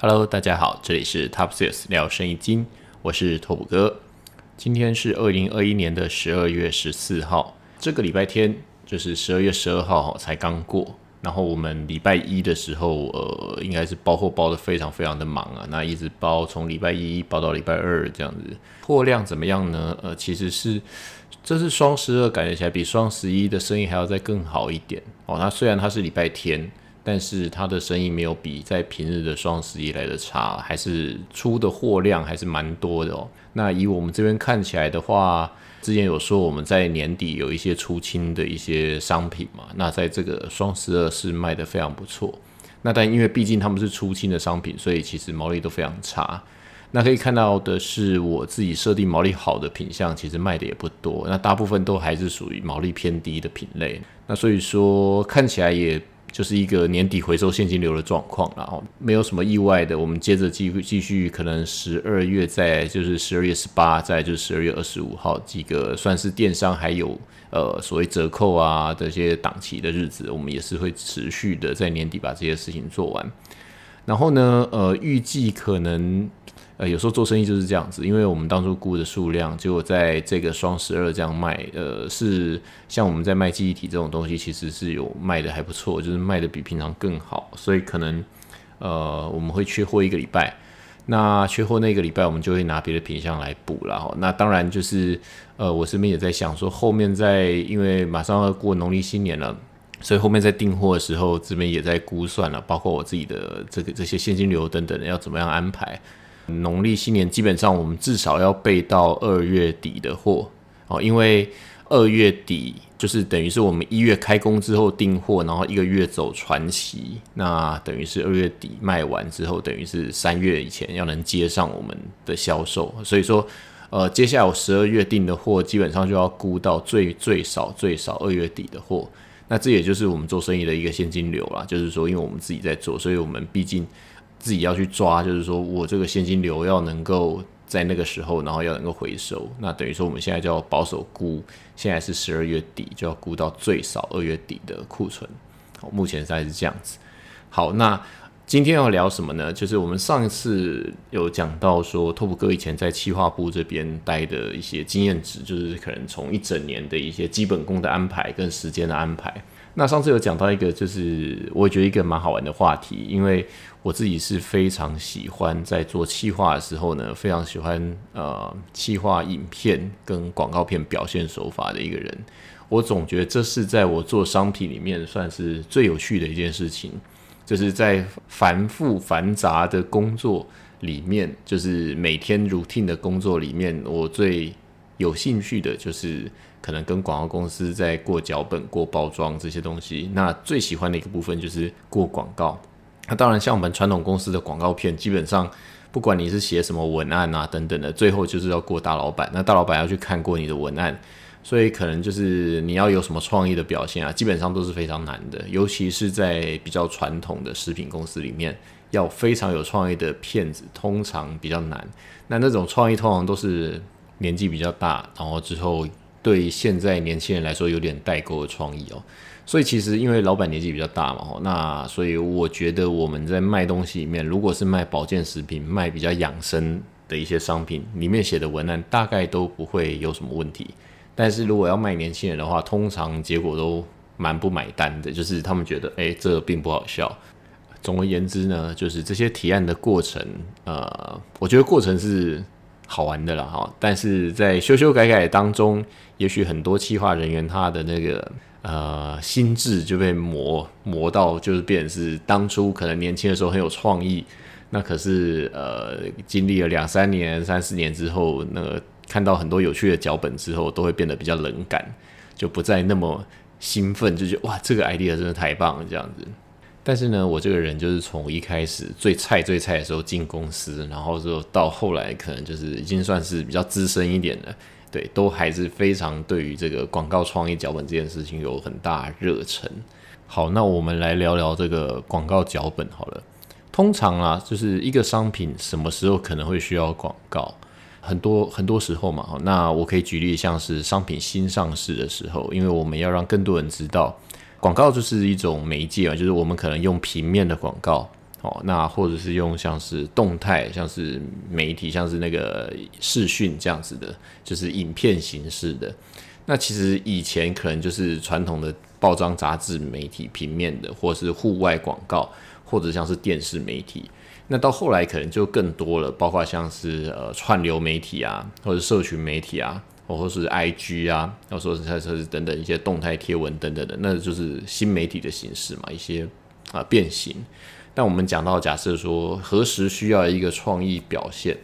Hello，大家好，这里是 Top Sales 聊生意经，我是拓普哥。今天是二零二一年的十二月十四号，这个礼拜天就是十二月十二号才刚过。然后我们礼拜一的时候，呃，应该是包货包的非常非常的忙啊，那一直包从礼拜一包到礼拜二这样子，货量怎么样呢？呃，其实是这是双十二，感觉起来比双十一的生意还要再更好一点哦。那虽然它是礼拜天。但是它的生意没有比在平日的双十一来的差，还是出的货量还是蛮多的哦。那以我们这边看起来的话，之前有说我们在年底有一些出清的一些商品嘛，那在这个双十二是卖的非常不错。那但因为毕竟他们是出清的商品，所以其实毛利都非常差。那可以看到的是，我自己设定毛利好的品相，其实卖的也不多。那大部分都还是属于毛利偏低的品类。那所以说看起来也。就是一个年底回收现金流的状况，然后没有什么意外的。我们接着继继续，可能十二月在就是十二月十八，在就是十二月二十五号几个算是电商还有呃所谓折扣啊这些档期的日子，我们也是会持续的在年底把这些事情做完。然后呢，呃，预计可能。呃，有时候做生意就是这样子，因为我们当初估的数量，结果在这个双十二这样卖，呃，是像我们在卖记忆体这种东西，其实是有卖的还不错，就是卖的比平常更好，所以可能呃我们会缺货一个礼拜，那缺货那个礼拜我们就会拿别的品相来补了哈。那当然就是呃我身边也在想说，后面在因为马上要过农历新年了，所以后面在订货的时候，这边也在估算了，包括我自己的这个这些现金流等等要怎么样安排。农历新年基本上我们至少要备到二月底的货。哦，因为二月底就是等于是我们一月开工之后订货，然后一个月走传奇，那等于是二月底卖完之后，等于是三月以前要能接上我们的销售，所以说呃，接下来我十二月订的货基本上就要估到最最少最少二月底的货，那这也就是我们做生意的一个现金流啦，就是说因为我们自己在做，所以我们毕竟。自己要去抓，就是说我这个现金流要能够在那个时候，然后要能够回收。那等于说我们现在就要保守估，现在是十二月底，就要估到最少二月底的库存。好，目前在是这样子。好，那今天要聊什么呢？就是我们上一次有讲到说，拓普哥以前在企划部这边待的一些经验值，就是可能从一整年的一些基本功的安排跟时间的安排。那上次有讲到一个，就是我觉得一个蛮好玩的话题，因为我自己是非常喜欢在做企划的时候呢，非常喜欢呃企划影片跟广告片表现手法的一个人。我总觉得这是在我做商品里面算是最有趣的一件事情，就是在繁复繁杂的工作里面，就是每天 routine 的工作里面，我最有兴趣的就是。可能跟广告公司在过脚本、过包装这些东西，那最喜欢的一个部分就是过广告。那当然，像我们传统公司的广告片，基本上不管你是写什么文案啊等等的，最后就是要过大老板。那大老板要去看过你的文案，所以可能就是你要有什么创意的表现啊，基本上都是非常难的。尤其是在比较传统的食品公司里面，要非常有创意的片子，通常比较难。那那种创意通常都是年纪比较大，然后之后。对现在年轻人来说有点代沟的创意哦，所以其实因为老板年纪比较大嘛，那所以我觉得我们在卖东西里面，如果是卖保健食品、卖比较养生的一些商品，里面写的文案大概都不会有什么问题。但是如果要卖年轻人的话，通常结果都蛮不买单的，就是他们觉得哎，这并不好笑。总而言之呢，就是这些提案的过程，呃，我觉得过程是。好玩的了哈，但是在修修改改当中，也许很多企划人员他的那个呃心智就被磨磨到，就是变成是当初可能年轻的时候很有创意，那可是呃经历了两三年、三四年之后，那个看到很多有趣的脚本之后，都会变得比较冷感，就不再那么兴奋，就觉得哇这个 idea 真的太棒了这样子。但是呢，我这个人就是从一开始最菜最菜的时候进公司，然后就到后来可能就是已经算是比较资深一点的，对，都还是非常对于这个广告创意脚本这件事情有很大热忱。好，那我们来聊聊这个广告脚本好了。通常啊，就是一个商品什么时候可能会需要广告？很多很多时候嘛，那我可以举例，像是商品新上市的时候，因为我们要让更多人知道。广告就是一种媒介啊，就是我们可能用平面的广告，哦，那或者是用像是动态，像是媒体，像是那个视讯这样子的，就是影片形式的。那其实以前可能就是传统的报章、杂志、媒体、平面的，或是户外广告，或者像是电视媒体。那到后来可能就更多了，包括像是呃串流媒体啊，或者社群媒体啊，或者是 IG 啊，要说是它是等等一些动态贴文等等的，那就是新媒体的形式嘛，一些啊变形。但我们讲到假设说何时需要一个创意表现，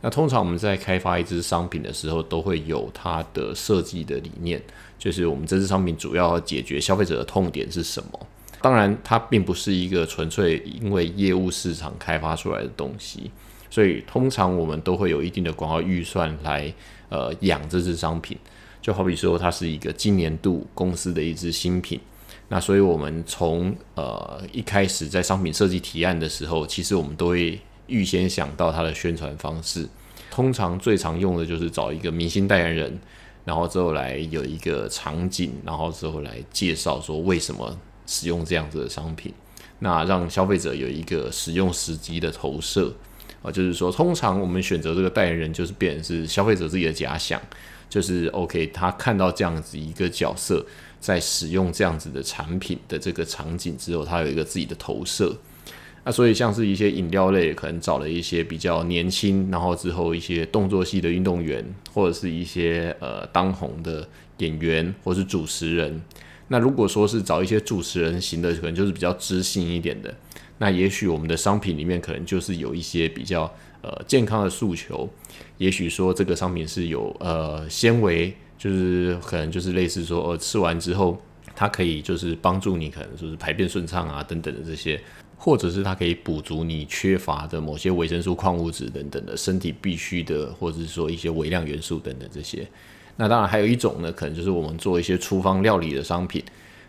那通常我们在开发一支商品的时候，都会有它的设计的理念，就是我们这支商品主要解决消费者的痛点是什么。当然，它并不是一个纯粹因为业务市场开发出来的东西，所以通常我们都会有一定的广告预算来呃养这支商品。就好比说，它是一个今年度公司的一支新品，那所以我们从呃一开始在商品设计提案的时候，其实我们都会预先想到它的宣传方式。通常最常用的就是找一个明星代言人，然后之后来有一个场景，然后之后来介绍说为什么。使用这样子的商品，那让消费者有一个使用时机的投射啊，就是说，通常我们选择这个代言人，就是变成是消费者自己的假想，就是 OK，他看到这样子一个角色在使用这样子的产品的这个场景之后，他有一个自己的投射。那所以像是一些饮料类，可能找了一些比较年轻，然后之后一些动作系的运动员，或者是一些呃当红的演员，或是主持人。那如果说是找一些主持人型的，可能就是比较知性一点的。那也许我们的商品里面可能就是有一些比较呃健康的诉求。也许说这个商品是有呃纤维，就是可能就是类似说呃吃完之后它可以就是帮助你可能就是排便顺畅啊等等的这些，或者是它可以补足你缺乏的某些维生素、矿物质等等的身体必须的，或者是说一些微量元素等等这些。那当然还有一种呢，可能就是我们做一些厨房料理的商品。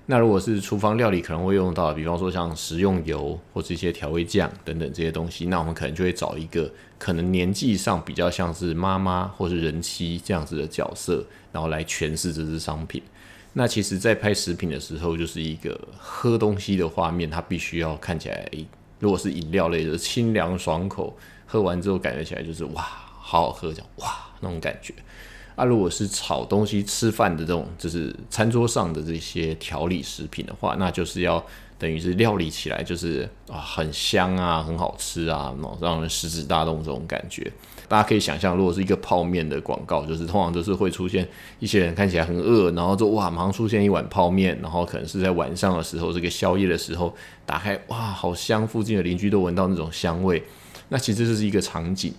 那如果是厨房料理，可能会用到，比方说像食用油或者一些调味酱等等这些东西。那我们可能就会找一个可能年纪上比较像是妈妈或是人妻这样子的角色，然后来诠释这支商品。那其实，在拍食品的时候，就是一个喝东西的画面，它必须要看起来，如果是饮料类的，清凉爽口，喝完之后感觉起来就是哇，好好喝，这样哇那种感觉。啊，如果是炒东西、吃饭的这种，就是餐桌上的这些调理食品的话，那就是要等于是料理起来就是啊很香啊，很好吃啊，让人食指大动这种感觉。大家可以想象，如果是一个泡面的广告，就是通常都是会出现一些人看起来很饿，然后就哇马上出现一碗泡面，然后可能是在晚上的时候，这个宵夜的时候打开，哇好香，附近的邻居都闻到那种香味。那其实这是一个场景。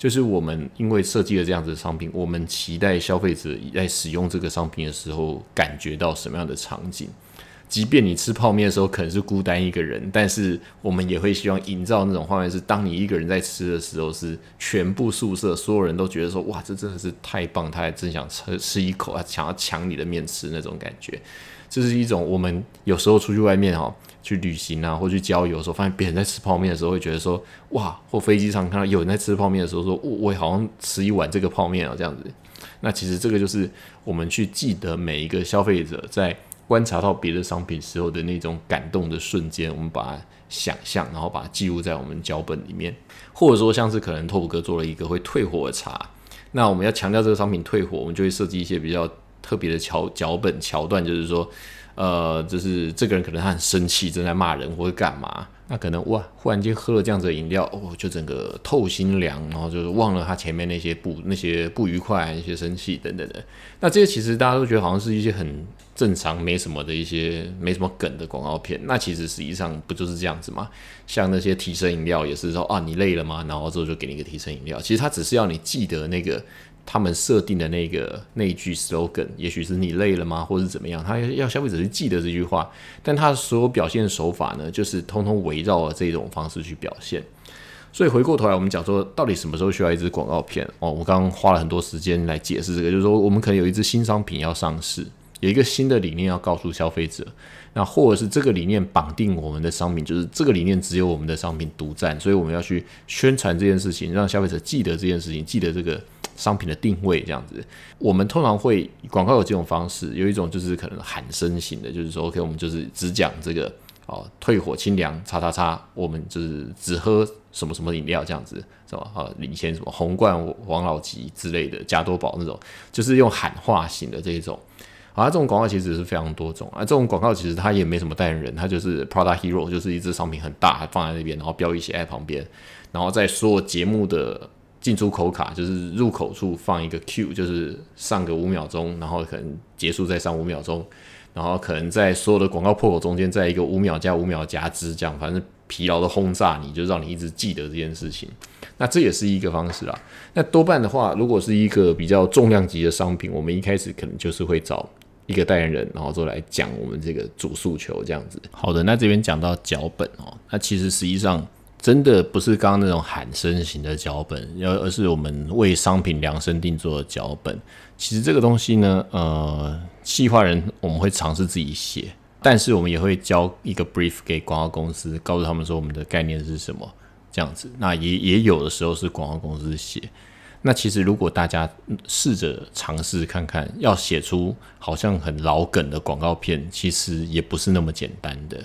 就是我们因为设计了这样子的商品，我们期待消费者在使用这个商品的时候，感觉到什么样的场景？即便你吃泡面的时候可能是孤单一个人，但是我们也会希望营造那种画面，是当你一个人在吃的时候，是全部宿舍所有人都觉得说，哇，这真的是太棒，他还真想吃吃一口，他想要抢你的面吃那种感觉。这是一种我们有时候出去外面哈。去旅行啊，或去郊游的时候，发现别人在吃泡面的时候，会觉得说哇；或飞机上看到有人在吃泡面的时候，说我我好像吃一碗这个泡面啊，这样子。那其实这个就是我们去记得每一个消费者在观察到别的商品时候的那种感动的瞬间，我们把它想象，然后把它记录在我们脚本里面。或者说像是可能拓普哥做了一个会退火的茶，那我们要强调这个商品退火，我们就会设计一些比较特别的桥脚本桥段，就是说。呃，就是这个人可能他很生气，正在骂人或者干嘛，那可能哇，忽然间喝了这样子的饮料，哦，就整个透心凉，然后就是忘了他前面那些不那些不愉快、那些生气等等的。那这些其实大家都觉得好像是一些很正常、没什么的一些没什么梗的广告片。那其实实际上不就是这样子吗？像那些提神饮料也是说啊，你累了吗？然后之后就给你一个提神饮料。其实他只是要你记得那个。他们设定的那个那一句 slogan，也许是你累了吗，或者怎么样？他要消费者去记得这句话，但他所有表现手法呢，就是通通围绕了这种方式去表现。所以回过头来，我们讲说，到底什么时候需要一支广告片？哦，我刚刚花了很多时间来解释这个，就是说，我们可能有一支新商品要上市，有一个新的理念要告诉消费者，那或者是这个理念绑定我们的商品，就是这个理念只有我们的商品独占，所以我们要去宣传这件事情，让消费者记得这件事情，记得这个。商品的定位这样子，我们通常会广告有几种方式，有一种就是可能喊声型的，就是说，OK，我们就是只讲这个哦，退火清凉，叉叉叉，我们就是只喝什么什么饮料这样子，是吧？啊，领先什么红冠王老吉之类的，加多宝那种，就是用喊话型的这一种。啊，这种广告其实是非常多种啊。这种广告其实它也没什么代言人，它就是 Product Hero，就是一只商品很大放在那边，然后标语写在旁边，然后在所有节目的进出口卡，就是入口处放一个 Q，就是上个五秒钟，然后可能结束再上五秒钟，然后可能在所有的广告破口中间，在一个五秒加五秒加之这样，反正疲劳的轰炸你，就让你一直记得这件事情。那这也是一个方式啊。那多半的话，如果是一个比较重量级的商品，我们一开始可能就是会找。一个代言人，然后就来讲我们这个主诉求这样子。好的，那这边讲到脚本哦，那其实实际上真的不是刚刚那种喊声型的脚本，而而是我们为商品量身定做的脚本。其实这个东西呢，呃，企划人我们会尝试自己写，但是我们也会交一个 brief 给广告公司，告诉他们说我们的概念是什么这样子。那也也有的时候是广告公司写。那其实，如果大家试着尝试看看，要写出好像很老梗的广告片，其实也不是那么简单的。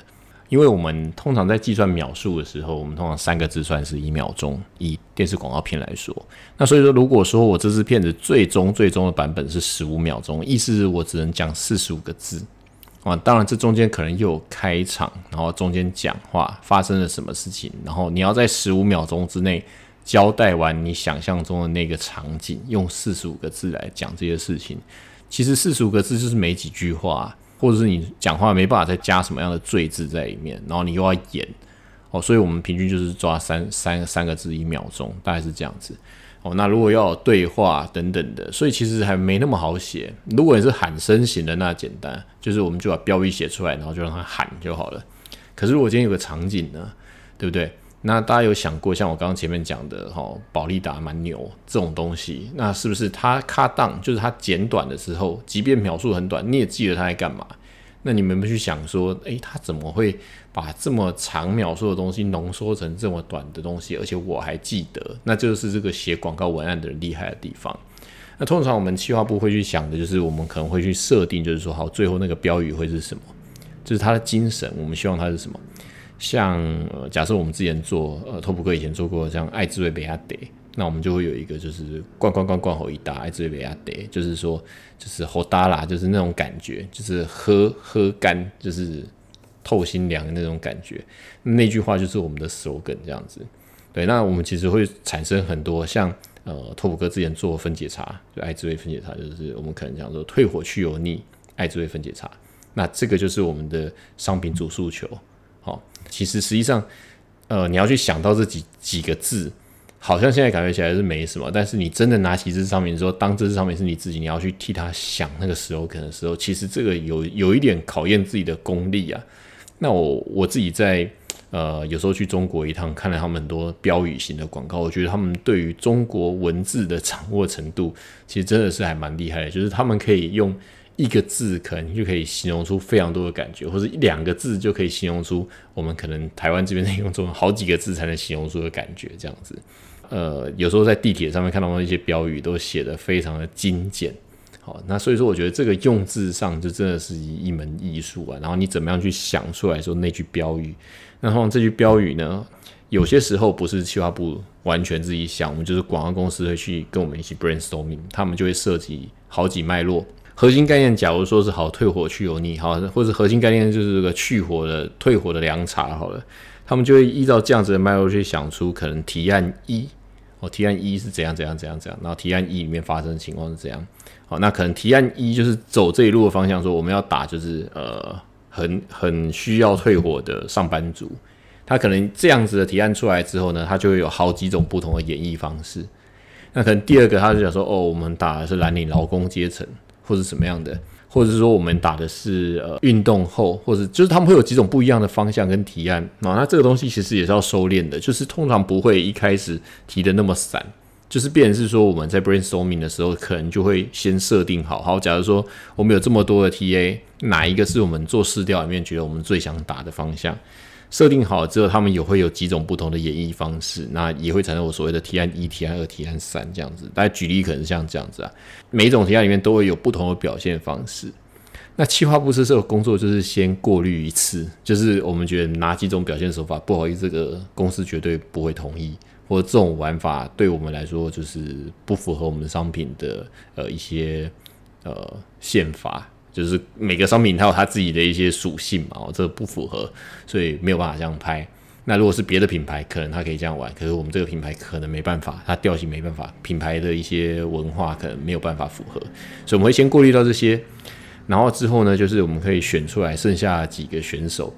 因为我们通常在计算秒数的时候，我们通常三个字算是一秒钟，以电视广告片来说。那所以说，如果说我这支片子最终最终的版本是十五秒钟，意思是我只能讲四十五个字啊。当然，这中间可能又有开场，然后中间讲话发生了什么事情，然后你要在十五秒钟之内。交代完你想象中的那个场景，用四十五个字来讲这些事情，其实四十五个字就是没几句话，或者是你讲话没办法再加什么样的赘字在里面，然后你又要演哦，所以我们平均就是抓三三三个字一秒钟，大概是这样子哦。那如果要对话等等的，所以其实还没那么好写。如果你是喊声型的，那简单，就是我们就把标语写出来，然后就让他喊就好了。可是如果今天有个场景呢，对不对？那大家有想过，像我刚刚前面讲的，哈，保利达蛮牛这种东西，那是不是它卡档，就是它简短的时候，即便描述很短，你也记得它在干嘛？那你们不去想说，诶，它怎么会把这么长描述的东西浓缩成这么短的东西，而且我还记得？那就是这个写广告文案的人厉害的地方。那通常我们企划部会去想的就是，我们可能会去设定，就是说，好，最后那个标语会是什么？就是它的精神，我们希望它是什么？像呃，假设我们之前做呃，托普哥以前做过像爱滋味贝亚德，那我们就会有一个就是灌灌灌灌吼一打爱滋味贝亚德，就是说就是吼达啦，就是那种感觉，就是喝喝干，就是透心凉的那种感觉。那句话就是我们的 slogan 这样子。对，那我们其实会产生很多像呃，托普哥之前做分解茶，就爱滋味分解茶，就是我们可能讲说退火去油腻爱滋味分解茶，那这个就是我们的商品主诉求。好，其实实际上，呃，你要去想到这几几个字，好像现在感觉起来是没什么，但是你真的拿起这上面的时候，当这上面是你自己，你要去替他想那个时候可能时候，其实这个有有一点考验自己的功力啊。那我我自己在呃有时候去中国一趟，看了他们很多标语型的广告，我觉得他们对于中国文字的掌握程度，其实真的是还蛮厉害的，就是他们可以用。一个字可能就可以形容出非常多的感觉，或者一两个字就可以形容出我们可能台湾这边在用中文好几个字才能形容出的感觉，这样子。呃，有时候在地铁上面看到一些标语都写的非常的精简，好，那所以说我觉得这个用字上就真的是一门艺术啊。然后你怎么样去想出来说那句标语？然后这句标语呢，有些时候不是企划部完全自己想，我们就是广告公司会去跟我们一起 brainstorming，他们就会设计好几脉络。核心概念，假如说是好退火去油腻，好，或者核心概念就是这个去火的退火的凉茶，好了，他们就会依照这样子的脉络去想出可能提案一，哦，提案一是怎样怎样怎样怎样，然后提案一里面发生的情况是怎样，好，那可能提案一就是走这一路的方向，说我们要打就是呃很很需要退火的上班族，他可能这样子的提案出来之后呢，他就会有好几种不同的演绎方式，那可能第二个他就想说，哦，我们打的是蓝领劳工阶层。或者什么样的，或者是说我们打的是呃运动后，或者就是他们会有几种不一样的方向跟提案啊。那这个东西其实也是要收敛的，就是通常不会一开始提的那么散，就是变是说我们在 brainstorming 的时候，可能就会先设定好，好，假如说我们有这么多的 TA，哪一个是我们做试调里面觉得我们最想打的方向？设定好之后，他们也会有几种不同的演绎方式，那也会产生我所谓的提案一、提案二、提案三这样子。大家举例可能像这样子啊，每一种提案里面都会有不同的表现方式。那企划部是这个工作，就是先过滤一次，就是我们觉得哪几种表现手法不好意思，这个公司绝对不会同意，或者这种玩法对我们来说就是不符合我们商品的呃一些呃宪法，就是每个商品它有它自己的一些属性嘛，哦，这不符合，所以没有办法这样拍。那如果是别的品牌，可能它可以这样玩，可是我们这个品牌可能没办法，它调性没办法，品牌的一些文化可能没有办法符合，所以我们会先过滤到这些。然后之后呢，就是我们可以选出来剩下几个选手。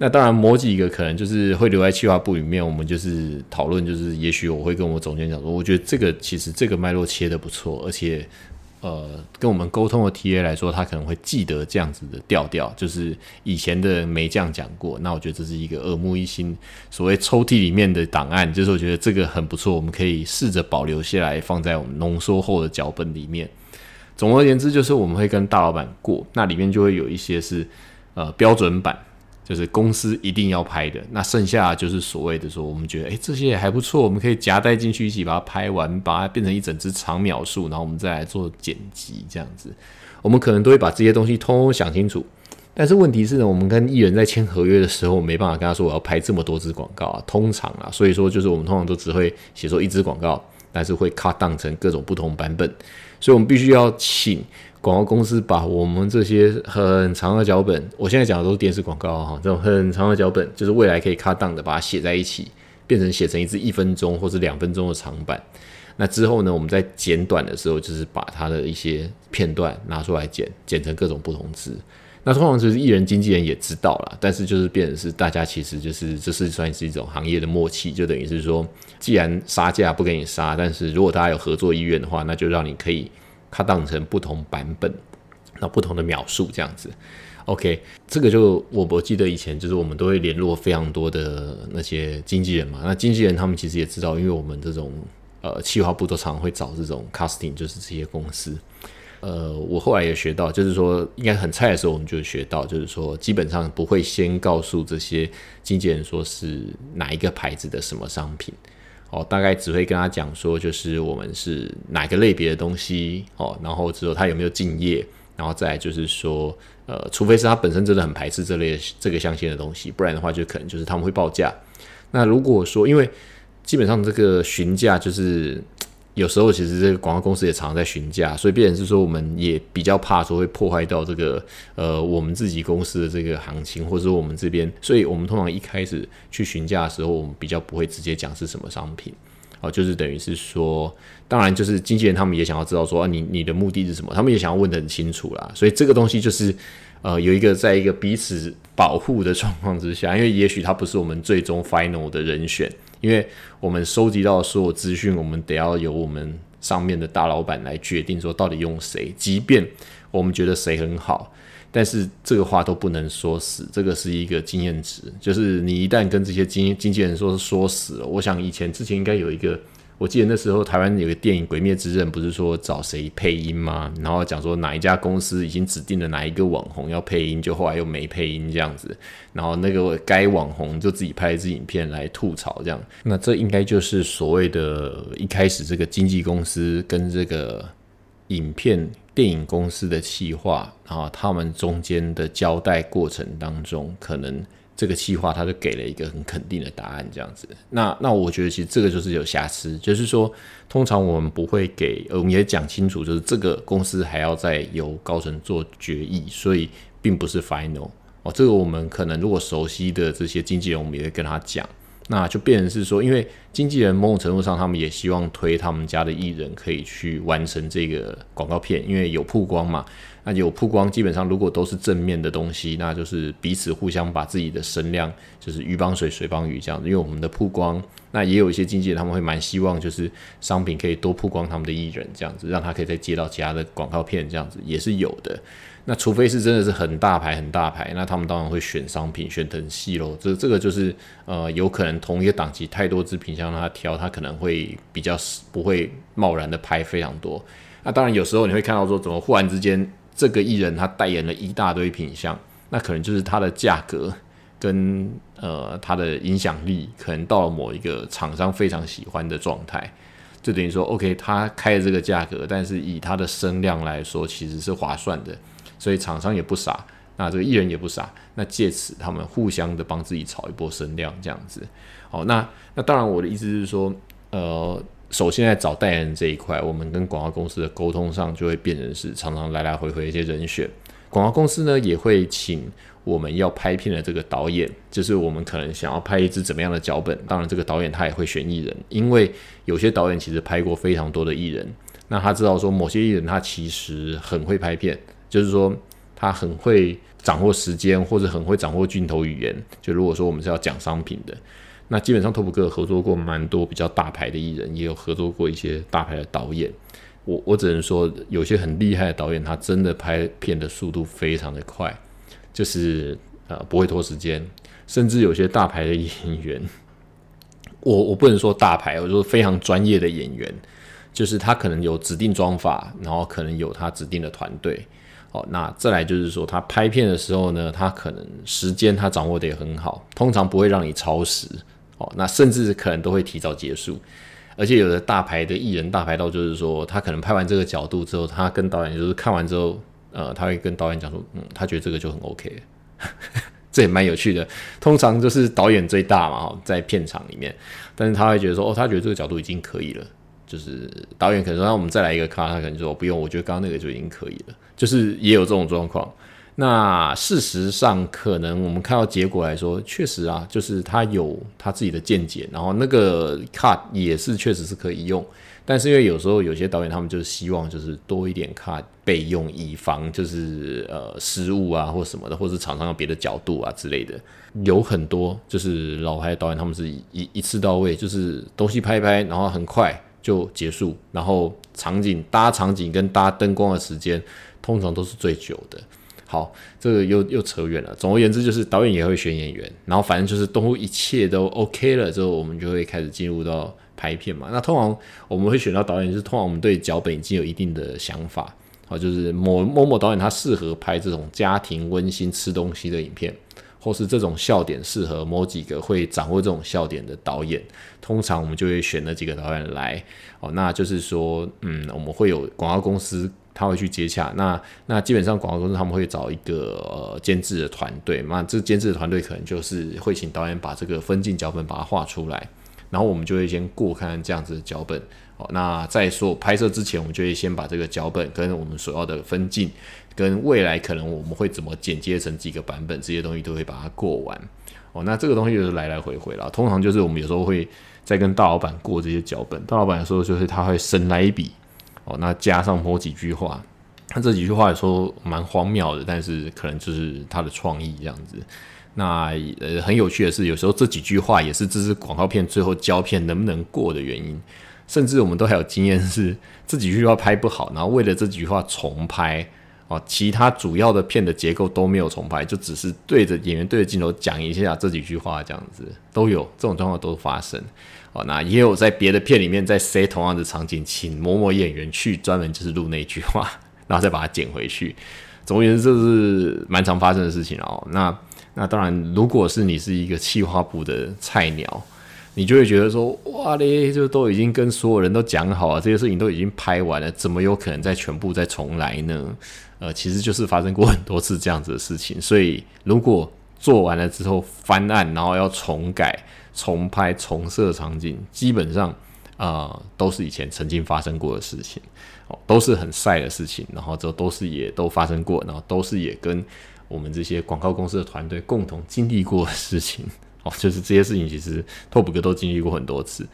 那当然，某几个可能就是会留在企划部里面。我们就是讨论，就是也许我会跟我总监讲说，我觉得这个其实这个脉络切的不错，而且呃，跟我们沟通的 TA 来说，他可能会记得这样子的调调，就是以前的没这样讲过。那我觉得这是一个耳目一新，所谓抽屉里面的档案，就是我觉得这个很不错，我们可以试着保留下来，放在我们浓缩后的脚本里面。总而言之，就是我们会跟大老板过，那里面就会有一些是呃标准版，就是公司一定要拍的。那剩下就是所谓的说，我们觉得诶这些也还不错，我们可以夹带进去一起把它拍完，把它变成一整支长秒数，然后我们再来做剪辑这样子。我们可能都会把这些东西通通想清楚。但是问题是呢，我们跟艺人在签合约的时候，没办法跟他说我要拍这么多支广告啊，通常啊，所以说就是我们通常都只会写说一支广告，但是会 cut down 成各种不同版本。所以，我们必须要请广告公司把我们这些很长的脚本，我现在讲的都是电视广告哈，这种很长的脚本，就是未来可以 cut down 的，把它写在一起，变成写成一支一分钟或者两分钟的长版。那之后呢，我们在剪短的时候，就是把它的一些片段拿出来剪，剪成各种不同支。那通常就是艺人经纪人也知道了，但是就是变成是大家其实就是这是算是一种行业的默契，就等于是说，既然杀价不给你杀，但是如果大家有合作意愿的话，那就让你可以它当成不同版本，那不同的描述这样子。OK，这个就我我记得以前就是我们都会联络非常多的那些经纪人嘛，那经纪人他们其实也知道，因为我们这种呃企划部都常会找这种 casting，就是这些公司。呃，我后来也学到，就是说，应该很菜的时候，我们就学到，就是说，基本上不会先告诉这些经纪人说是哪一个牌子的什么商品，哦，大概只会跟他讲说，就是我们是哪个类别的东西，哦，然后之后他有没有敬业，然后再就是说，呃，除非是他本身真的很排斥这类这个相亲的东西，不然的话，就可能就是他们会报价。那如果说，因为基本上这个询价就是。有时候其实这个广告公司也常常在询价，所以变成是说我们也比较怕说会破坏到这个呃我们自己公司的这个行情，或者说我们这边，所以我们通常一开始去询价的时候，我们比较不会直接讲是什么商品，哦，就是等于是说，当然就是经纪人他们也想要知道说啊你你的目的是什么，他们也想要问得很清楚啦，所以这个东西就是呃有一个在一个彼此保护的状况之下，因为也许他不是我们最终 final 的人选。因为我们收集到所有资讯，我们得要由我们上面的大老板来决定说到底用谁。即便我们觉得谁很好，但是这个话都不能说死。这个是一个经验值，就是你一旦跟这些经经纪人说说死了，我想以前之前应该有一个。我记得那时候台湾有个电影《鬼灭之刃》，不是说找谁配音吗？然后讲说哪一家公司已经指定了哪一个网红要配音，就后来又没配音这样子。然后那个该网红就自己拍一支影片来吐槽这样。那这应该就是所谓的一开始这个经纪公司跟这个影片电影公司的企划，然后他们中间的交代过程当中可能。这个计划，他就给了一个很肯定的答案，这样子。那那我觉得其实这个就是有瑕疵，就是说，通常我们不会给，我们也讲清楚，就是这个公司还要再由高层做决议，所以并不是 final 哦。这个我们可能如果熟悉的这些经纪人，我们也会跟他讲。那就变成是说，因为经纪人某种程度上，他们也希望推他们家的艺人可以去完成这个广告片，因为有曝光嘛。那有曝光，基本上如果都是正面的东西，那就是彼此互相把自己的声量，就是鱼帮水，水帮鱼这样子。因为我们的曝光，那也有一些经纪人他们会蛮希望，就是商品可以多曝光他们的艺人这样子，让他可以再接到其他的广告片这样子，也是有的。那除非是真的是很大牌很大牌，那他们当然会选商品选很细喽。这这个就是呃，有可能同一个档期太多支品相让他挑，他可能会比较不会贸然的拍非常多。那当然有时候你会看到说，怎么忽然之间。这个艺人他代言了一大堆品相，那可能就是他的价格跟呃他的影响力，可能到了某一个厂商非常喜欢的状态，就等于说，OK，他开的这个价格，但是以他的声量来说，其实是划算的，所以厂商也不傻，那这个艺人也不傻，那借此他们互相的帮自己炒一波声量，这样子。好，那那当然我的意思是说，呃，首先在找代言人这一块，我们跟广告公司的沟通上就会变成是常常来来回回一些人选，广告公司呢也会请。我们要拍片的这个导演，就是我们可能想要拍一支怎么样的脚本。当然，这个导演他也会选艺人，因为有些导演其实拍过非常多的艺人，那他知道说某些艺人他其实很会拍片，就是说他很会掌握时间，或者很会掌握镜头语言。就如果说我们是要讲商品的，那基本上托普哥合作过蛮多比较大牌的艺人，也有合作过一些大牌的导演。我我只能说，有些很厉害的导演，他真的拍片的速度非常的快。就是呃不会拖时间，甚至有些大牌的演员，我我不能说大牌，我说非常专业的演员，就是他可能有指定妆法，然后可能有他指定的团队。哦，那再来就是说他拍片的时候呢，他可能时间他掌握的也很好，通常不会让你超时。哦，那甚至可能都会提早结束，而且有的大牌的艺人，大牌到就是说他可能拍完这个角度之后，他跟导演就是看完之后。呃，他会跟导演讲说，嗯，他觉得这个就很 OK，这也蛮有趣的。通常就是导演最大嘛，在片场里面，但是他会觉得说，哦，他觉得这个角度已经可以了。就是导演可能说，那我们再来一个卡，他可能说不用，我觉得刚刚那个就已经可以了。就是也有这种状况。那事实上，可能我们看到结果来说，确实啊，就是他有他自己的见解，然后那个 cut 也是确实是可以用。但是因为有时候有些导演他们就是希望就是多一点 cut 备用，以防就是呃失误啊或什么的，或者是场上有别的角度啊之类的。有很多就是老牌导演他们是一一次到位，就是东西拍一拍，然后很快就结束，然后场景搭场景跟搭灯光的时间通常都是最久的。好，这个又又扯远了。总而言之，就是导演也会选演员，然后反正就是都一切都 OK 了之后，我们就会开始进入到。拍片嘛，那通常我们会选到导演，就是通常我们对脚本已经有一定的想法，好，就是某某某导演他适合拍这种家庭温馨吃东西的影片，或是这种笑点适合某几个会掌握这种笑点的导演，通常我们就会选那几个导演来，哦，那就是说，嗯，我们会有广告公司他会去接洽，那那基本上广告公司他们会找一个呃监制的团队，那这监制的团队可能就是会请导演把这个分镜脚本把它画出来。然后我们就会先过看看这样子的脚本，哦，那在说拍摄之前，我们就会先把这个脚本跟我们所要的分镜，跟未来可能我们会怎么剪接成几个版本，这些东西都会把它过完，哦，那这个东西就是来来回回了。通常就是我们有时候会再跟大老板过这些脚本，大老板说就是他会神来一笔，哦，那加上某几句话，他这几句话说蛮荒谬的，但是可能就是他的创意这样子。那呃很有趣的是，有时候这几句话也是这支广告片最后胶片能不能过的原因。甚至我们都还有经验是这几句话拍不好，然后为了这几句话重拍哦，其他主要的片的结构都没有重拍，就只是对着演员对着镜头讲一下这几句话这样子都有这种状况都发生哦。那也有在别的片里面在塞同样的场景，请某某演员去专门就是录那句话，然后再把它剪回去。总而言之，这是蛮常发生的事情哦。那那当然，如果是你是一个企划部的菜鸟，你就会觉得说，哇嘞，就都已经跟所有人都讲好了，这些事情都已经拍完了，怎么有可能再全部再重来呢？呃，其实就是发生过很多次这样子的事情。所以，如果做完了之后翻案，然后要重改、重拍、重设场景，基本上啊，都是以前曾经发生过的事情，哦，都是很晒的事情，然后这都是也都发生过，然后都是也跟。我们这些广告公司的团队共同经历过的事情哦，就是这些事情其实 TOP 哥都经历过很多次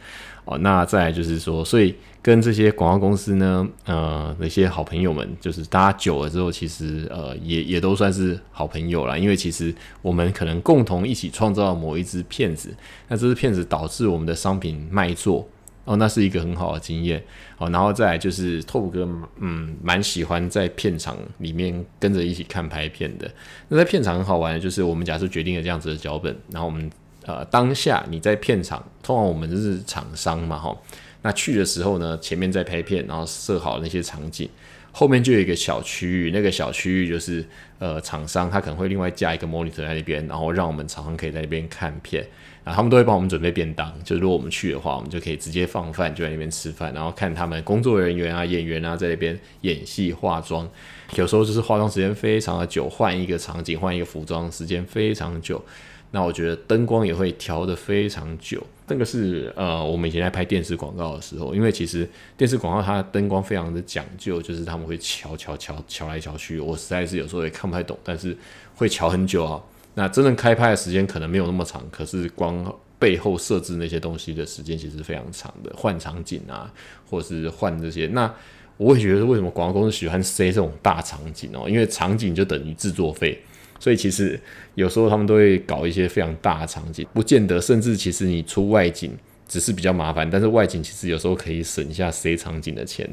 哦。那再来就是说，所以跟这些广告公司呢，呃，那些好朋友们，就是大家久了之后，其实呃，也也都算是好朋友了。因为其实我们可能共同一起创造某一支片子，那这支片子导致我们的商品卖座。哦，那是一个很好的经验哦，然后再来就是拓普哥，嗯，蛮喜欢在片场里面跟着一起看拍片的。那在片场很好玩的就是，我们假设决定了这样子的脚本，然后我们呃当下你在片场，通常我们是厂商嘛，哈，那去的时候呢，前面在拍片，然后设好那些场景，后面就有一个小区域，那个小区域就是呃厂商他可能会另外加一个 monitor 在那边，然后让我们常常可以在那边看片。啊，他们都会帮我们准备便当，就是如果我们去的话，我们就可以直接放饭，就在那边吃饭，然后看他们工作人员啊、演员啊在那边演戏、化妆。有时候就是化妆时间非常的久，换一个场景、换一个服装时间非常久。那我觉得灯光也会调的非常久。这个是呃，我们以前在拍电视广告的时候，因为其实电视广告它的灯光非常的讲究，就是他们会调调调调来调去，我实在是有时候也看不太懂，但是会调很久啊。那真正开拍的时间可能没有那么长，可是光背后设置那些东西的时间其实非常长的，换场景啊，或者是换这些。那我会觉得为什么广告公司喜欢塞这种大场景哦？因为场景就等于制作费，所以其实有时候他们都会搞一些非常大的场景，不见得，甚至其实你出外景只是比较麻烦，但是外景其实有时候可以省下塞场景的钱，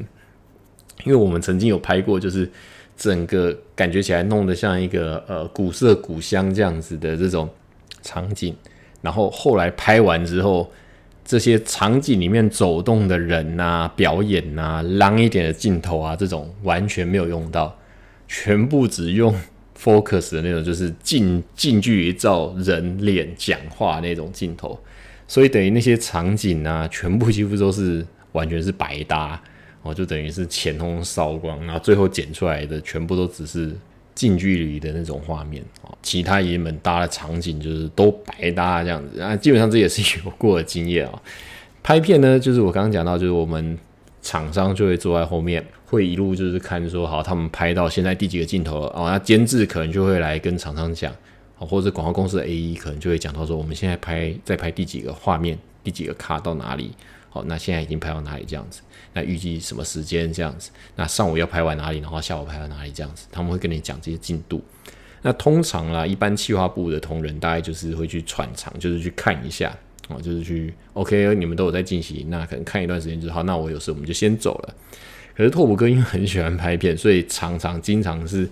因为我们曾经有拍过，就是。整个感觉起来弄得像一个呃古色古香这样子的这种场景，然后后来拍完之后，这些场景里面走动的人呐、表演呐、浪一点的镜头啊，这种完全没有用到，全部只用 focus 的那种，就是近近距离照人脸讲话那种镜头，所以等于那些场景啊，全部几乎都是完全是白搭。哦，就等于是前通烧光，然后最后剪出来的全部都只是近距离的那种画面哦，其他爷们搭的场景就是都白搭这样子啊。基本上这也是有过的经验啊。拍片呢，就是我刚刚讲到，就是我们厂商就会坐在后面，会一路就是看说好他们拍到现在第几个镜头了哦。那监制可能就会来跟厂商讲，或者广告公司的 A E 可能就会讲到说，我们现在拍在拍第几个画面，第几个卡到哪里。好，那现在已经拍到哪里这样子？那预计什么时间这样子？那上午要拍完哪里，然后下午拍到哪里这样子？他们会跟你讲这些进度。那通常啦，一般企划部的同仁大概就是会去串场，就是去看一下哦，就是去 OK，你们都有在进行，那可能看一段时间就好。那我有事我们就先走了。可是拓普哥因为很喜欢拍片，所以常常经常是。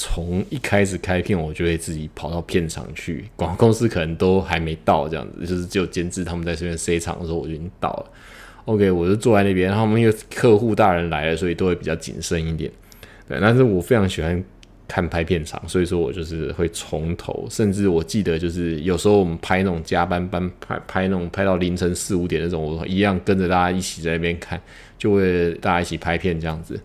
从一开始开片，我就会自己跑到片场去，广告公司可能都还没到，这样子就是只有监制他们在这边塞场的时候，我就已经到了。OK，我就坐在那边，他们因为客户大人来了，所以都会比较谨慎一点。对，但是我非常喜欢看拍片场，所以说我就是会从头，甚至我记得就是有时候我们拍那种加班班拍拍那种拍到凌晨四五点那种，我一样跟着大家一起在那边看，就会大家一起拍片这样子。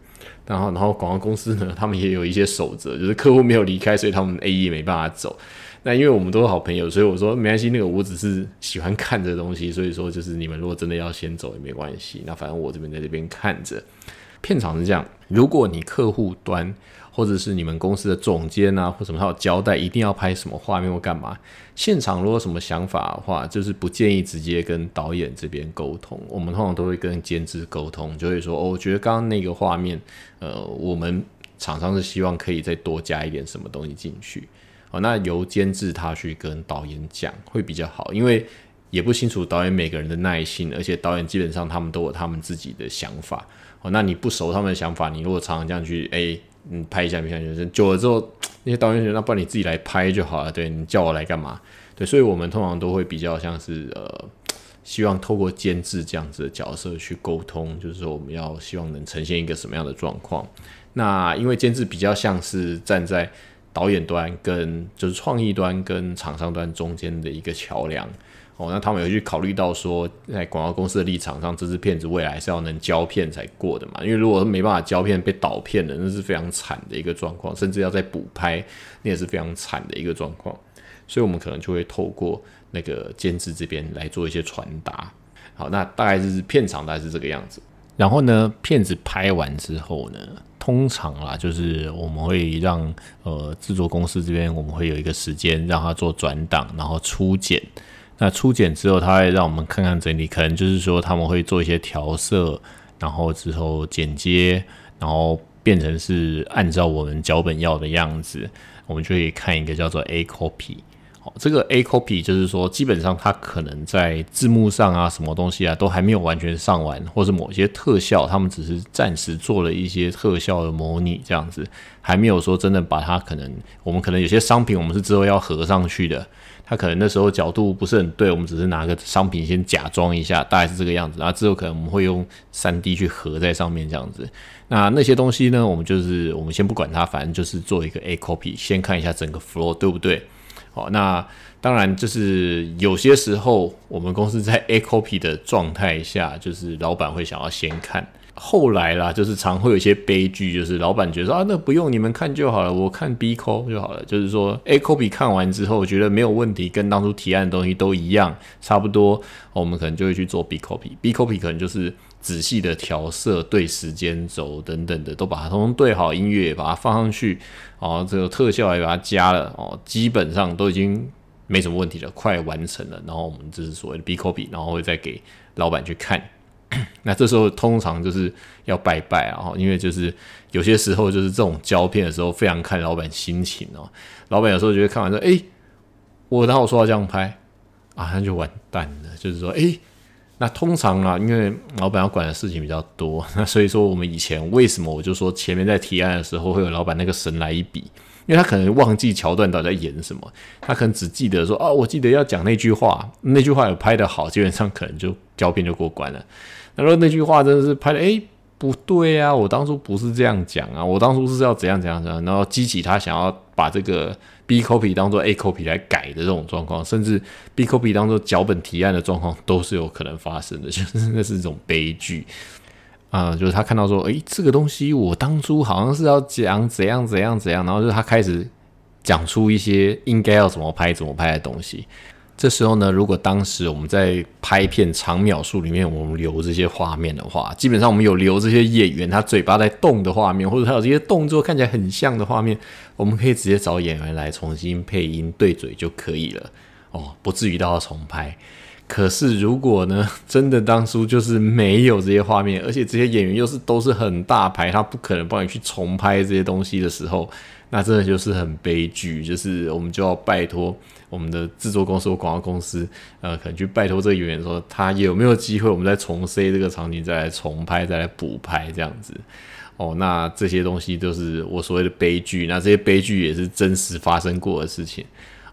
然后，然后广告公司呢，他们也有一些守则，就是客户没有离开，所以他们 A E 没办法走。那因为我们都是好朋友，所以我说没关系，那个我只是喜欢看这东西，所以说就是你们如果真的要先走也没关系。那反正我这边在这边看着。片场是这样，如果你客户端。或者是你们公司的总监啊，或什么他有交代，一定要拍什么画面或干嘛？现场如果有什么想法的话，就是不建议直接跟导演这边沟通。我们通常都会跟监制沟通，就会说哦，我觉得刚刚那个画面，呃，我们厂商是希望可以再多加一点什么东西进去。哦，那由监制他去跟导演讲会比较好，因为也不清楚导演每个人的耐心，而且导演基本上他们都有他们自己的想法。哦，那你不熟他们的想法，你如果常常这样去诶。嗯，拍一下，拍一下，就是久了之后，那些导演觉得，那不然你自己来拍就好了。对你叫我来干嘛？对，所以我们通常都会比较像是呃，希望透过监制这样子的角色去沟通，就是说我们要希望能呈现一个什么样的状况。那因为监制比较像是站在导演端跟就是创意端跟厂商端中间的一个桥梁。哦，那他们有去考虑到说，在广告公司的立场上，这支片子未来是要能胶片才过的嘛？因为如果没办法胶片被导片的，那是非常惨的一个状况，甚至要再补拍，那也是非常惨的一个状况。所以，我们可能就会透过那个监制这边来做一些传达。好，那大概就是片场大概是这个样子。然后呢，片子拍完之后呢，通常啦，就是我们会让呃制作公司这边，我们会有一个时间让他做转档，然后初剪。那初剪之后，他会让我们看看整体，可能就是说他们会做一些调色，然后之后剪接，然后变成是按照我们脚本要的样子，我们就可以看一个叫做 A copy。好，这个 A copy 就是说，基本上它可能在字幕上啊，什么东西啊，都还没有完全上完，或是某些特效，他们只是暂时做了一些特效的模拟，这样子，还没有说真的把它可能，我们可能有些商品，我们是之后要合上去的，它可能那时候角度不是很对，我们只是拿个商品先假装一下，大概是这个样子，然后之后可能我们会用三 D 去合在上面这样子。那那些东西呢，我们就是我们先不管它，反正就是做一个 A copy，先看一下整个 flow 对不对。好，那当然就是有些时候，我们公司在 A copy 的状态下，就是老板会想要先看。后来啦，就是常会有一些悲剧，就是老板觉得啊，那不用你们看就好了，我看 B CO 就好了。就是说 A copy 看完之后，觉得没有问题，跟当初提案的东西都一样，差不多，我们可能就会去做 B copy。B copy 可能就是仔细的调色、对时间轴等等的，都把它通通对好，音乐把它放上去，哦，这个特效也把它加了，哦，基本上都已经没什么问题了，快完成了。然后我们就是所谓的 B copy，然后会再给老板去看。那这时候通常就是要拜拜啊，因为就是有些时候就是这种胶片的时候，非常看老板心情哦。老板有时候觉得看完说，哎，我哪有说要这样拍啊？那就完蛋了。就是说，哎，那通常啊，因为老板要管的事情比较多，那所以说我们以前为什么我就说前面在提案的时候会有老板那个神来一笔。因为他可能忘记桥段到底在演什么，他可能只记得说哦，我记得要讲那句话，那句话有拍得好，基本上可能就胶片就过关了。那如果那句话真的是拍的，哎，不对啊，我当初不是这样讲啊，我当初是要怎样怎样怎样，然后激起他想要把这个 B copy 当做 A copy 来改的这种状况，甚至 B copy 当做脚本提案的状况，都是有可能发生的，就是那是一种悲剧。啊，就是他看到说，诶，这个东西我当初好像是要讲怎样怎样怎样，然后就是他开始讲出一些应该要怎么拍怎么拍的东西。这时候呢，如果当时我们在拍片长秒数里面，我们留这些画面的话，基本上我们有留这些演员他嘴巴在动的画面，或者他有这些动作看起来很像的画面，我们可以直接找演员来重新配音对嘴就可以了。哦，不至于到要重拍。可是，如果呢，真的当初就是没有这些画面，而且这些演员又是都是很大牌，他不可能帮你去重拍这些东西的时候，那真的就是很悲剧。就是我们就要拜托我们的制作公司或广告公司，呃，可能去拜托这个演员说，他有没有机会，我们再重 C 这个场景，再来重拍，再来补拍这样子。哦，那这些东西都是我所谓的悲剧。那这些悲剧也是真实发生过的事情。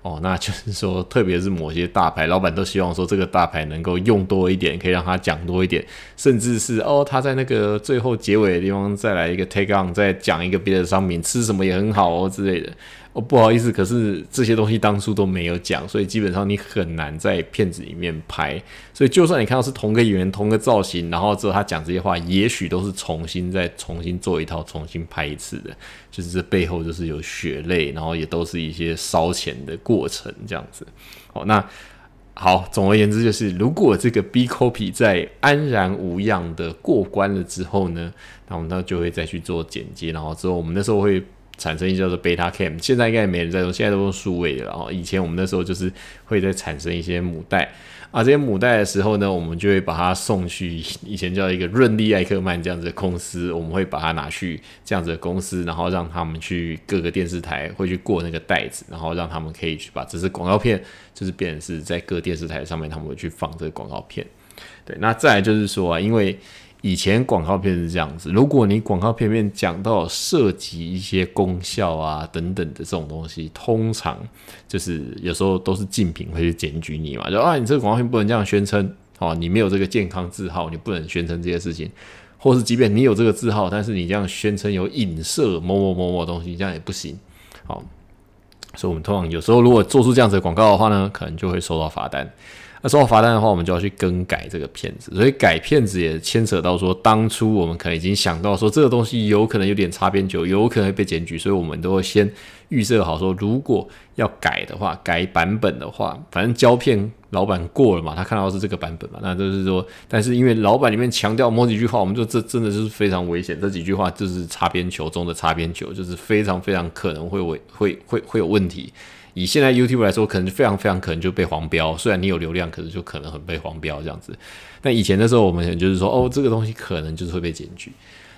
哦，那就是说，特别是某些大牌老板都希望说，这个大牌能够用多一点，可以让他讲多一点，甚至是哦，他在那个最后结尾的地方再来一个 take on，再讲一个别的商品，吃什么也很好哦之类的。哦，不好意思，可是这些东西当初都没有讲，所以基本上你很难在片子里面拍。所以就算你看到是同个演员、同个造型，然后之后他讲这些话，也许都是重新再重新做一套、重新拍一次的。就是这背后就是有血泪，然后也都是一些烧钱的过程这样子。好，那好，总而言之就是，如果这个 B copy 在安然无恙的过关了之后呢，那我们那就会再去做剪接，然后之后我们那时候会。产生一叫做 Beta Cam，现在应该也没人在用，现在都用数位的了。以前我们那时候就是会在产生一些母带啊，这些母带的时候呢，我们就会把它送去以前叫一个润利艾克曼这样子的公司，我们会把它拿去这样子的公司，然后让他们去各个电视台会去过那个袋子，然后让他们可以去把这支广告片，就是变成是在各电视台上面他们会去放这个广告片。对，那再来就是说啊，因为以前广告片是这样子，如果你广告片面讲到涉及一些功效啊等等的这种东西，通常就是有时候都是竞品会去检举你嘛，就啊你这个广告片不能这样宣称，哦你没有这个健康字号，你不能宣称这些事情，或是即便你有这个字号，但是你这样宣称有影射某某某某东西，这样也不行，好，所以我们通常有时候如果做出这样子的广告的话呢，可能就会收到罚单。那收到罚单的话，我们就要去更改这个片子，所以改片子也牵扯到说，当初我们可能已经想到说，这个东西有可能有点擦边球，有可能会被检举，所以我们都会先预设好说，如果要改的话，改版本的话，反正胶片老板过了嘛，他看到是这个版本嘛，那就是说，但是因为老板里面强调某几句话，我们就这真的是非常危险，这几句话就是擦边球中的擦边球，就是非常非常可能会会会会有问题。以现在 YouTube 来说，可能非常非常可能就被黄标。虽然你有流量，可是就可能很被黄标这样子。但以前的时候，我们就是说，哦，这个东西可能就是会被检举。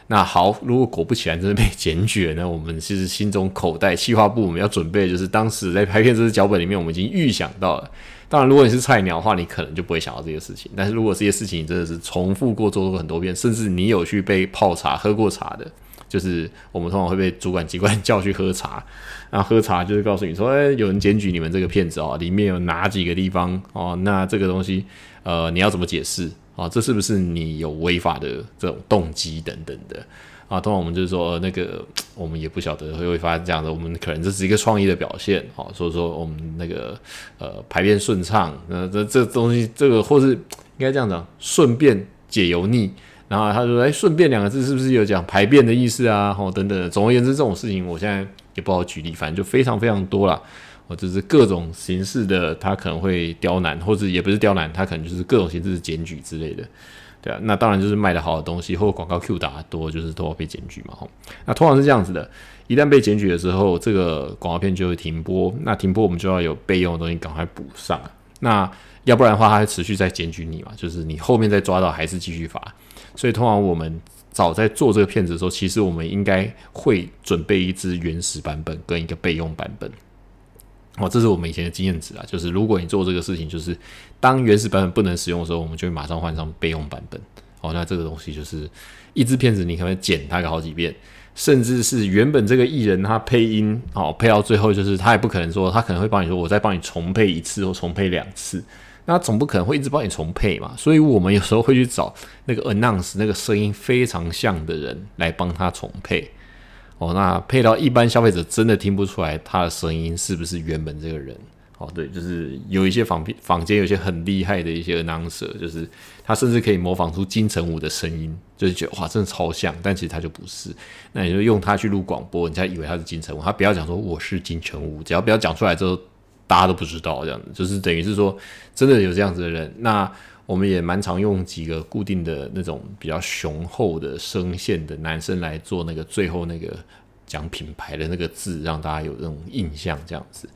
那好，如果果不其然真的被检举了，那我们其实心中口袋企划部我们要准备，就是当时在拍片这支脚本里面，我们已经预想到了。当然，如果你是菜鸟的话，你可能就不会想到这些事情。但是如果这些事情真的是重复过做过很多遍，甚至你有去被泡茶喝过茶的，就是我们通常会被主管机关叫去喝茶，然后喝茶就是告诉你说，哎，有人检举你们这个骗子哦，里面有哪几个地方哦，那这个东西呃你要怎么解释啊？这是不是你有违法的这种动机等等的？啊，通常我们就是说，那个 我们也不晓得会会发生这样的，我们可能这是一个创意的表现，好，所以说我们那个呃排便顺畅，那这这东西，这个或是应该这样讲，顺便解油腻，然后他说，哎，顺便两个字是不是有讲排便的意思啊？哦，等等，总而言之，这种事情我现在也不好举例，反正就非常非常多了，哦，就是各种形式的，他可能会刁难，或者也不是刁难，他可能就是各种形式的检举之类的。对啊，那当然就是卖的好的东西，或广告 Q 打多，就是都要被检举嘛。吼，那通常是这样子的，一旦被检举的时候，这个广告片就会停播。那停播，我们就要有备用的东西赶快补上。那要不然的话，它会持续在检举你嘛，就是你后面再抓到还是继续罚。所以通常我们早在做这个片子的时候，其实我们应该会准备一支原始版本跟一个备用版本。哦，这是我们以前的经验值啊，就是如果你做这个事情，就是当原始版本不能使用的时候，我们就会马上换上备用版本。哦，那这个东西就是一支片子，你可能剪它个好几遍，甚至是原本这个艺人他配音，哦，配到最后就是他也不可能说他可能会帮你说，我再帮你重配一次或重配两次，那总不可能会一直帮你重配嘛。所以我们有时候会去找那个 announce 那个声音非常像的人来帮他重配。哦，那配到一般消费者真的听不出来他的声音是不是原本这个人？哦，对，就是有一些坊坊间有些很厉害的一些 announcer，就是他甚至可以模仿出金城武的声音，就是觉得哇，真的超像，但其实他就不是。那你就用他去录广播，人家以为他是金城武，他不要讲说我是金城武，只要不要讲出来之后，大家都不知道这样子，就是等于是说真的有这样子的人。那我们也蛮常用几个固定的那种比较雄厚的声线的男生来做那个最后那个讲品牌的那个字，让大家有那种印象，这样子，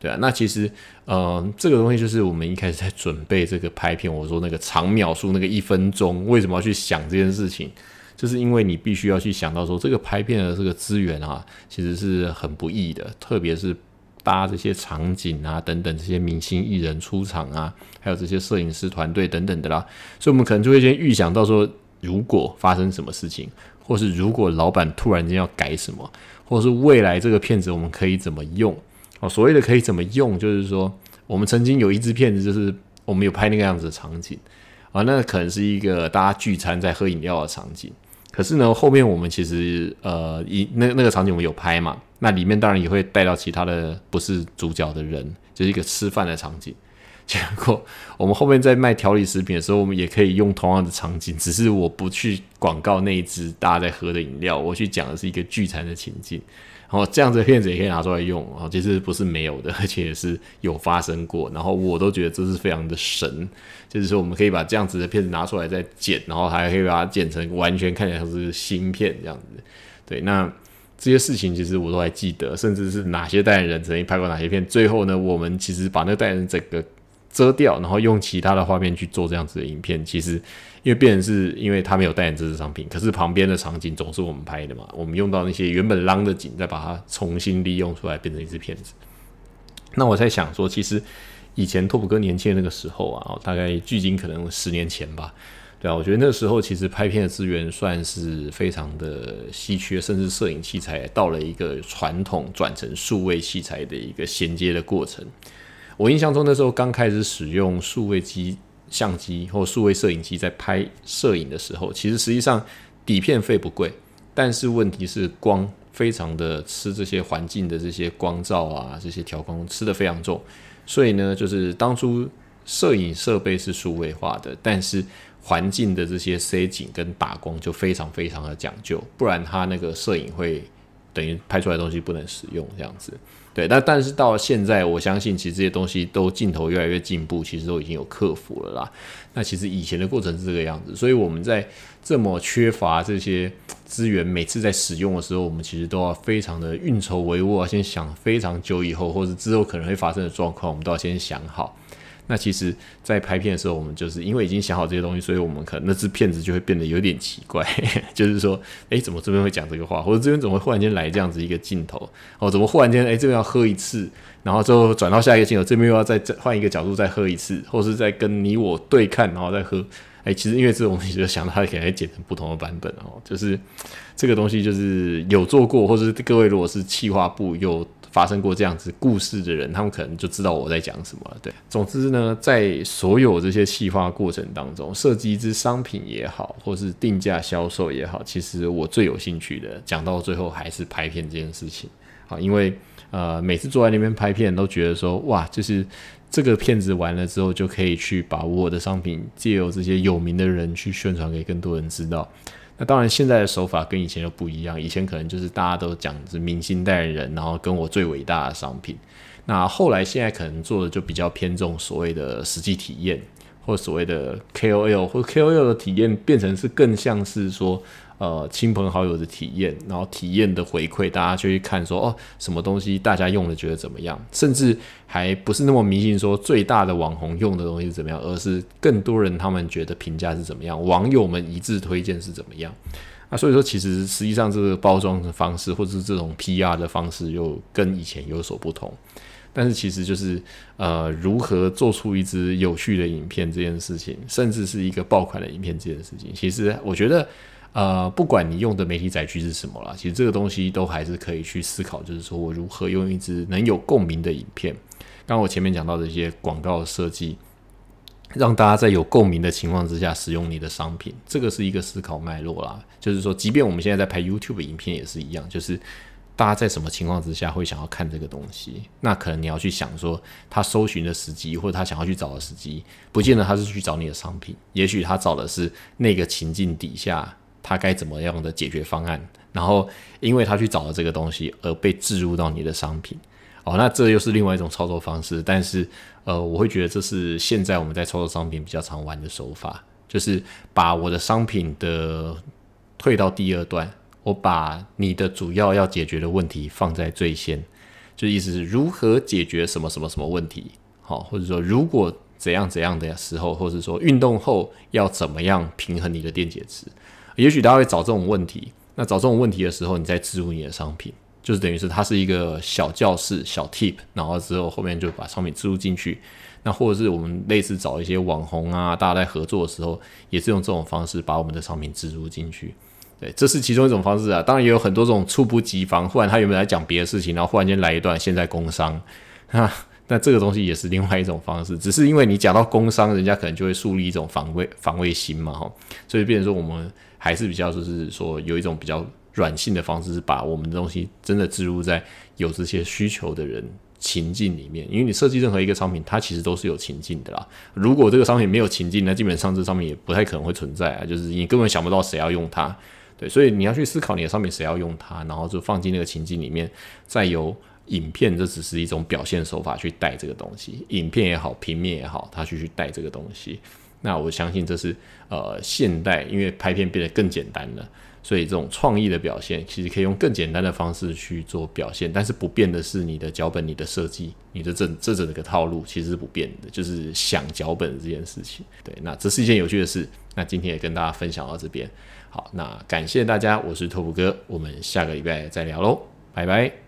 对啊。那其实，呃，这个东西就是我们一开始在准备这个拍片，我说那个长秒数那个一分钟，为什么要去想这件事情？就是因为你必须要去想到说，这个拍片的这个资源啊，其实是很不易的，特别是。搭这些场景啊，等等，这些明星艺人出场啊，还有这些摄影师团队等等的啦，所以我们可能就会先预想到说，如果发生什么事情，或是如果老板突然间要改什么，或是未来这个片子我们可以怎么用哦？所谓的可以怎么用，就是说我们曾经有一支片子，就是我们有拍那个样子的场景啊，那可能是一个大家聚餐在喝饮料的场景。可是呢，后面我们其实呃，一那那个场景我们有拍嘛，那里面当然也会带到其他的不是主角的人，就是一个吃饭的场景。结果我们后面在卖调理食品的时候，我们也可以用同样的场景，只是我不去广告那一支大家在喝的饮料，我去讲的是一个聚餐的情境。然后这样子的片子也可以拿出来用，然后其实不是没有的，而且也是有发生过。然后我都觉得这是非常的神，就是说我们可以把这样子的片子拿出来再剪，然后还可以把它剪成完全看起来像是新片这样子。对，那这些事情其实我都还记得，甚至是哪些代言人曾经拍过哪些片。最后呢，我们其实把那个代言人整个遮掉，然后用其他的画面去做这样子的影片，其实。因为变成是因为他没有代言这支商品，可是旁边的场景总是我们拍的嘛，我们用到那些原本浪的景，再把它重新利用出来，变成一支片子。那我在想说，其实以前拓普哥年轻的那个时候啊，大概距今可能十年前吧，对啊，我觉得那时候其实拍片的资源算是非常的稀缺，甚至摄影器材到了一个传统转成数位器材的一个衔接的过程。我印象中那时候刚开始使用数位机。相机或数位摄影机在拍摄影的时候，其实实际上底片费不贵，但是问题是光非常的吃这些环境的这些光照啊，这些调光吃的非常重，所以呢，就是当初摄影设备是数位化的，但是环境的这些塞景跟打光就非常非常的讲究，不然它那个摄影会等于拍出来东西不能使用这样子。对，那但是到现在，我相信其实这些东西都镜头越来越进步，其实都已经有克服了啦。那其实以前的过程是这个样子，所以我们在这么缺乏这些资源，每次在使用的时候，我们其实都要非常的运筹帷幄，先想非常久以后或者之后可能会发生的状况，我们都要先想好。那其实，在拍片的时候，我们就是因为已经想好这些东西，所以我们可能那只片子就会变得有点奇怪，就是说，诶，怎么这边会讲这个话，或者这边怎么会忽然间来这样子一个镜头，哦，怎么忽然间，诶，这边要喝一次，然后之后转到下一个镜头，这边又要再换一个角度再喝一次，或是再跟你我对看，然后再喝，诶，其实因为这种东西，就想到它可能剪成不同的版本哦，就是这个东西就是有做过，或者是各位如果是企划部有。发生过这样子故事的人，他们可能就知道我在讲什么了。对，总之呢，在所有这些细化过程当中，设计一支商品也好，或是定价销售也好，其实我最有兴趣的，讲到最后还是拍片这件事情。好，因为呃，每次坐在那边拍片，都觉得说，哇，就是这个片子完了之后，就可以去把我的商品借由这些有名的人去宣传给更多人知道。那当然，现在的手法跟以前又不一样。以前可能就是大家都讲是明星代言人，然后跟我最伟大的商品。那后来现在可能做的就比较偏重所谓的实际体验，或所谓的 KOL 或 KOL 的体验，变成是更像是说。呃，亲朋好友的体验，然后体验的回馈，大家就去看说哦，什么东西大家用的觉得怎么样？甚至还不是那么迷信说最大的网红用的东西是怎么样，而是更多人他们觉得评价是怎么样，网友们一致推荐是怎么样？啊，所以说其实实际上这个包装的方式，或者是这种 PR 的方式，又跟以前有所不同。但是其实就是呃，如何做出一支有趣的影片这件事情，甚至是一个爆款的影片这件事情，其实我觉得。呃，不管你用的媒体载具是什么啦，其实这个东西都还是可以去思考，就是说我如何用一支能有共鸣的影片。刚我前面讲到的一些广告设计，让大家在有共鸣的情况之下使用你的商品，这个是一个思考脉络啦。就是说，即便我们现在在拍 YouTube 影片也是一样，就是大家在什么情况之下会想要看这个东西，那可能你要去想说，他搜寻的时机或者他想要去找的时机，不见得他是去找你的商品，也许他找的是那个情境底下。他该怎么样的解决方案？然后，因为他去找了这个东西，而被置入到你的商品。哦，那这又是另外一种操作方式。但是，呃，我会觉得这是现在我们在操作商品比较常玩的手法，就是把我的商品的退到第二段，我把你的主要要解决的问题放在最先，就意思是如何解决什么什么什么问题。好，或者说如果怎样怎样的时候，或者说运动后要怎么样平衡你的电解质。也许大家会找这种问题，那找这种问题的时候，你再植入你的商品，就是等于是它是一个小教室、小 tip，然后之后后面就把商品植入进去。那或者是我们类似找一些网红啊，大家在合作的时候，也是用这种方式把我们的商品植入进去。对，这是其中一种方式啊。当然也有很多这种猝不及防，忽然他原本在讲别的事情，然后忽然间来一段现在工商，哈，那这个东西也是另外一种方式。只是因为你讲到工商，人家可能就会树立一种防卫防卫心嘛，哈，所以变成说我们。还是比较就是说有一种比较软性的方式，是把我们的东西真的植入在有这些需求的人情境里面。因为你设计任何一个商品，它其实都是有情境的啦。如果这个商品没有情境，那基本上这上面也不太可能会存在啊。就是你根本想不到谁要用它，对，所以你要去思考你的商品谁要用它，然后就放进那个情境里面，再由影片，这只是一种表现手法去带这个东西，影片也好，平面也好，它去去带这个东西。那我相信这是呃现代，因为拍片变得更简单了，所以这种创意的表现其实可以用更简单的方式去做表现，但是不变的是你的脚本、你的设计、你的这这整个套路其实是不变的，就是想脚本这件事情。对，那这是一件有趣的事。那今天也跟大家分享到这边，好，那感谢大家，我是拓普哥，我们下个礼拜再聊喽，拜拜。